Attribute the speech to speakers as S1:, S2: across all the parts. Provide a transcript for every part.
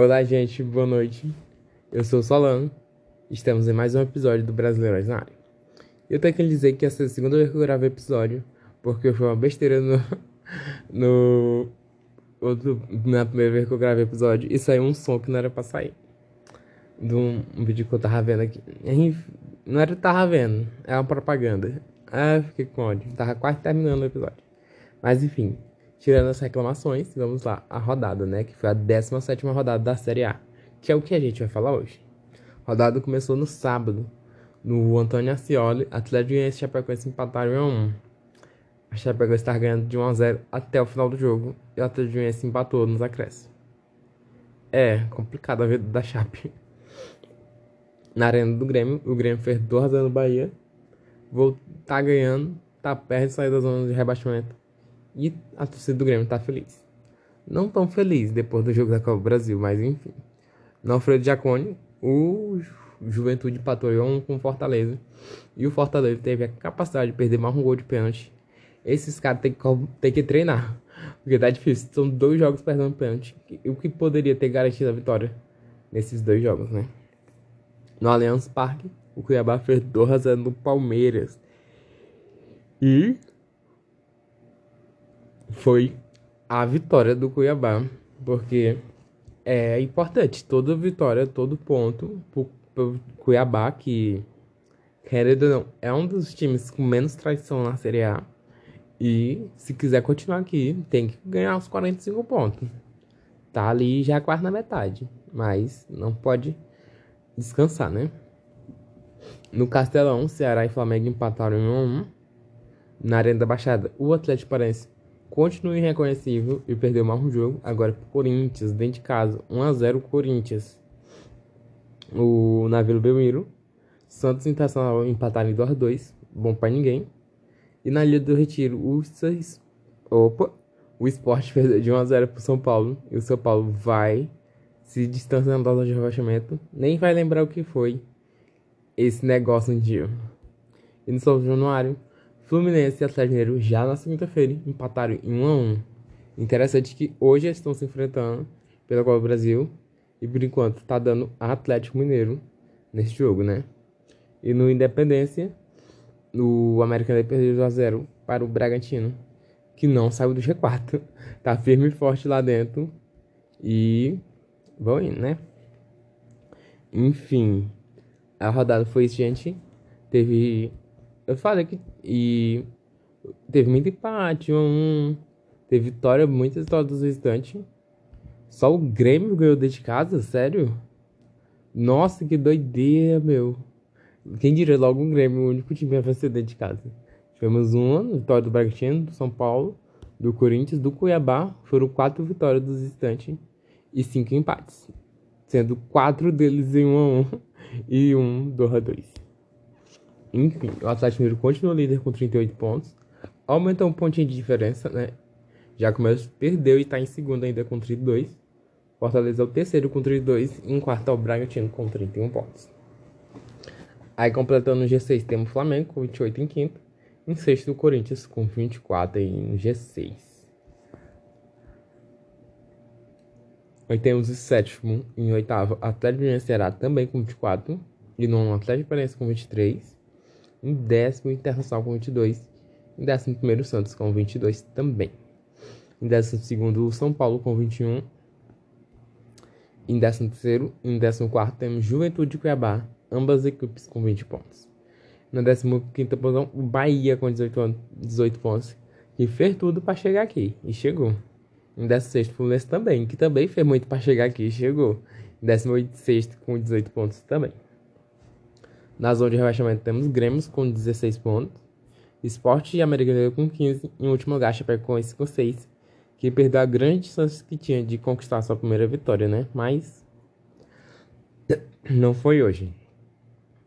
S1: Olá, gente, boa noite. Eu sou o Solano. Estamos em mais um episódio do Brasileiros na área. Eu tenho que dizer que essa é a segunda vez que eu gravo episódio, porque foi uma besteira no. no. Outro, na primeira vez que eu gravei episódio e saiu um som que não era pra sair. De um, um vídeo que eu tava vendo aqui. Não era que eu tava vendo, é uma propaganda. Ah, fiquei com ódio. Tava quase terminando o episódio. Mas enfim, tirando as reclamações, vamos lá, a rodada, né? Que foi a 17 rodada da Série A, que é o que a gente vai falar hoje. A rodada começou no sábado, no Antônio Ascioli, Atlético e Chapecoense empataram em 1 A Chapecoense está ganhando de 1 a 0 até o final do jogo e o Atlético Goianiense empatou nos acréscimos. É complicado a vida da Chape. Na arena do Grêmio, o Grêmio fez 2 a 0 no Bahia. Vou tá ganhando, tá perto de sair da zona de rebaixamento. E a torcida do Grêmio tá feliz. Não tão feliz depois do jogo da Copa do Brasil, mas enfim. No Alfredo Jacone, o Juventude empatou um com o Fortaleza. E o Fortaleza teve a capacidade de perder mais um gol de pênalti. Esses caras têm que, têm que treinar. Porque tá difícil. São dois jogos perdendo pênalti. O que poderia ter garantido a vitória nesses dois jogos, né? No Allianz Parque, o Cuiabá fez 2 a 0 no Palmeiras. E foi a vitória do Cuiabá, porque é importante toda vitória, todo ponto pro, pro Cuiabá, que, querendo ou não, é um dos times com menos traição na Série A. E se quiser continuar aqui, tem que ganhar os 45 pontos. Tá ali já quase na metade, mas não pode descansar, né? No Castelão, Ceará e Flamengo empataram em 1 a 1. Na Arena da Baixada, o Atlético Paranaense continua irreconhecível e perdeu mais um jogo. Agora pro Corinthians, dentro de casa. 1x0 Corinthians. O Navio Belmiro. Santos Internacional empataram em 2x2. Bom pra ninguém. E na Ilha do Retiro, o. Opa! O esporte perdeu de 1x0 pro São Paulo. E o São Paulo vai se distanciando da zona de rebaixamento. Nem vai lembrar o que foi esse negócio um dia. E no São Januário, Fluminense e Atlético Mineiro já na segunda-feira empataram em 1 a 1. Interessante que hoje estão se enfrentando pela Copa do Brasil e por enquanto tá dando Atlético Mineiro nesse jogo, né? E no Independência, o América perdeu 2 a 0 para o Bragantino, que não saiu do G4. Tá firme e forte lá dentro e vão indo, né? Enfim, a rodada foi isso, gente. Teve eu falei que. E. Teve muito empate, um. Teve vitória, muitas vitórias dos restantes. Só o Grêmio ganhou dentro de casa? Sério? Nossa, que doideira, meu. Quem diria logo o Grêmio, o único time a vencer dentro de casa. Tivemos uma vitória do Bragantino, do São Paulo, do Corinthians, do Cuiabá. Foram quatro vitórias dos restantes e cinco empates. Sendo quatro deles em 1 a 1 e um 2 a 2. Enfim, o Atlético Mineiro continua líder com 38 pontos. Aumentou um pontinho de diferença, né? Já começou, perdeu e está em segundo ainda com 32. Fortaleza é o terceiro com 32 e em quarto é o Bragantino com 31 pontos. Aí completando o G6 temos o Flamengo com 28 em quinto. Em sexto o Corinthians com 24 em G6. Aí temos o sétimo em oitavo Atlético Mineiro Ceará também com 24. E nono Atlético Paranaense com 23 em décimo Internacional com 22, em décimo primeiro Santos com 22 também. Em décimo segundo São Paulo com 21. Em décimo terceiro e em décimo quarto temos Juventude e Cuiabá, ambas equipes com 20 pontos. Na décima quinta posição, o Bahia com 18, 18 pontos, que fez tudo para chegar aqui e chegou. Em 16 Fluminense também, que também fez muito para chegar aqui e chegou. Em 16 com 18 pontos também. Na zona de rebaixamento temos Grêmio com 16 pontos, Esporte e América com 15, em último lugar Chapecoense com 6, que perdeu a grande chance que tinha de conquistar sua primeira vitória, né? Mas não foi hoje.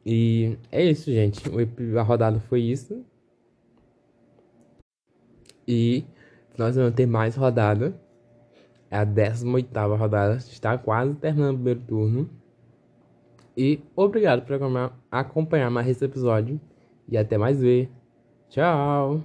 S1: E é isso, gente. A rodada foi isso. E nós vamos ter mais rodada. É a 18 rodada. Está quase terminando o primeiro turno. E obrigado por acompanhar mais esse episódio. E até mais ver. Tchau!